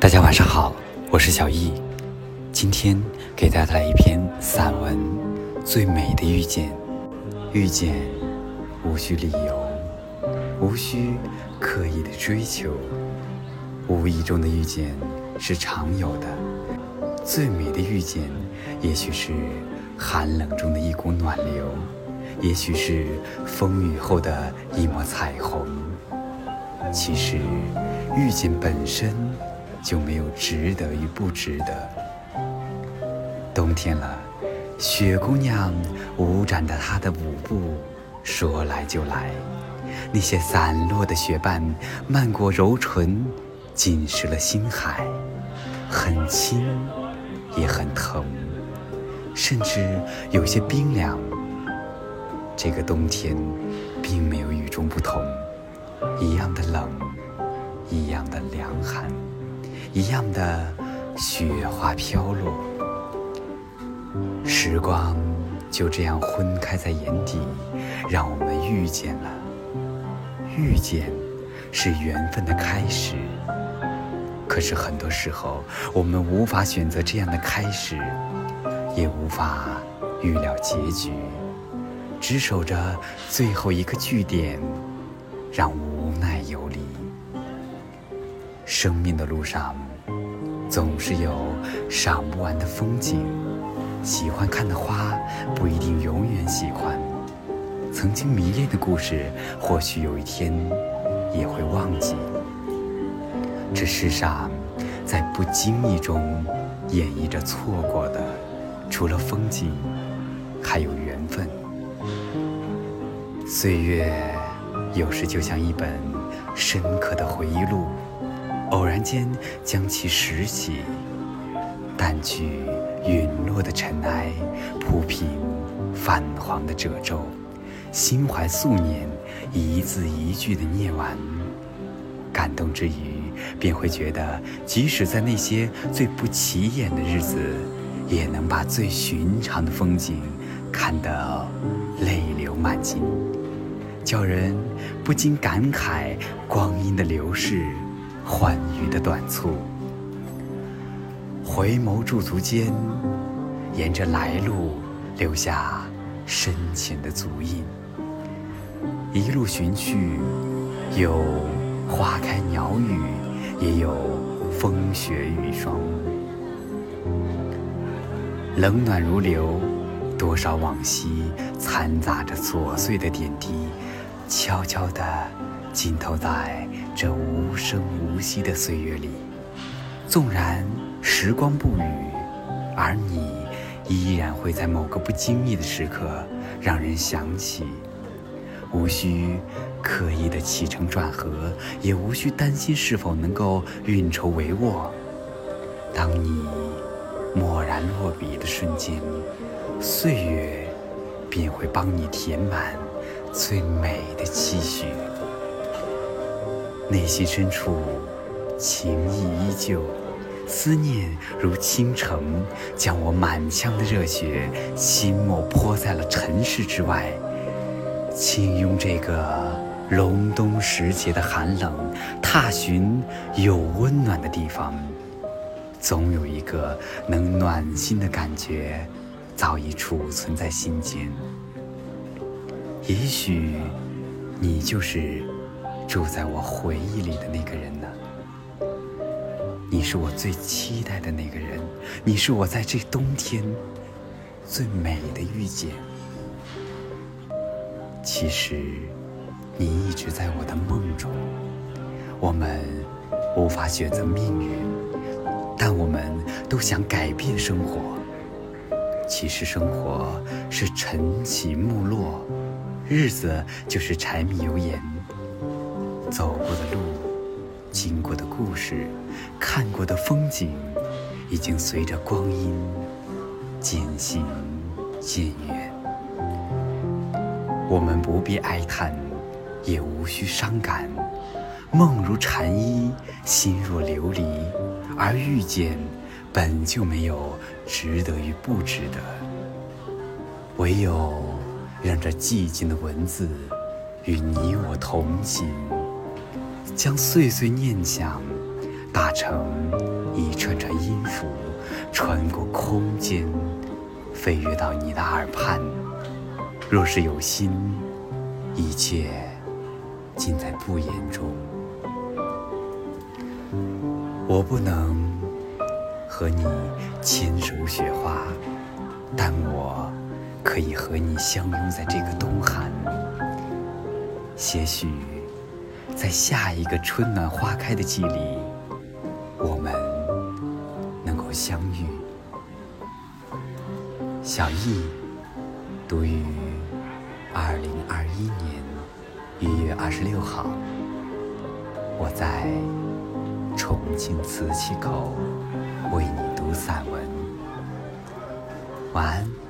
大家晚上好，我是小易，今天给大家带来一篇散文《最美的遇见》。遇见无需理由，无需刻意的追求，无意中的遇见是常有的。最美的遇见，也许是寒冷中的一股暖流，也许是风雨后的一抹彩虹。其实，遇见本身。就没有值得与不值得。冬天了，雪姑娘舞展着她的舞步，说来就来。那些散落的雪瓣漫过柔唇，浸湿了心海，很轻，也很疼，甚至有些冰凉。这个冬天，并没有与众不同，一样的冷，一样的凉寒。一样的雪花飘落，时光就这样昏开在眼底，让我们遇见了。遇见是缘分的开始，可是很多时候我们无法选择这样的开始，也无法预料结局，只守着最后一个句点，让无。生命的路上，总是有赏不完的风景。喜欢看的花，不一定永远喜欢；曾经迷恋的故事，或许有一天也会忘记。这世上，在不经意中演绎着错过的，除了风景，还有缘分。岁月有时就像一本深刻的回忆录。偶然间将其拾起，淡去陨落的尘埃，铺平泛黄的褶皱，心怀素念，一字一句的念完，感动之余，便会觉得，即使在那些最不起眼的日子，也能把最寻常的风景看得泪流满襟，叫人不禁感慨光阴的流逝。欢愉的短促，回眸驻足间，沿着来路留下深浅的足印。一路寻去，有花开鸟语，也有风雪雨霜。冷暖如流，多少往昔掺杂着琐碎的点滴，悄悄地浸透在。这无声无息的岁月里，纵然时光不语，而你依然会在某个不经意的时刻让人想起。无需刻意的起承转合，也无需担心是否能够运筹帷幄。当你蓦然落笔的瞬间，岁月便会帮你填满最美的期许。内心深处，情意依旧，思念如倾城，将我满腔的热血心墨泼在了尘世之外。轻拥这个隆冬时节的寒冷，踏寻有温暖的地方，总有一个能暖心的感觉，早已储存在心间。也许，你就是。住在我回忆里的那个人呢？你是我最期待的那个人，你是我在这冬天最美的遇见。其实，你一直在我的梦中。我们无法选择命运，但我们都想改变生活。其实，生活是晨起暮落，日子就是柴米油盐。走过的路，经过的故事，看过的风景，已经随着光阴渐行渐远。我们不必哀叹，也无需伤感。梦如蝉衣，心若琉璃，而遇见本就没有值得与不值得。唯有让这寂静的文字与你我同行。将碎碎念想，打成一串串音符，穿过空间，飞跃到你的耳畔。若是有心，一切尽在不言中。我不能和你牵手雪花，但我可以和你相拥在这个冬寒。些许在下一个春暖花开的季里，我们能够相遇。小易，读于二零二一年一月二十六号，我在。重庆瓷器口为你读散文，晚安。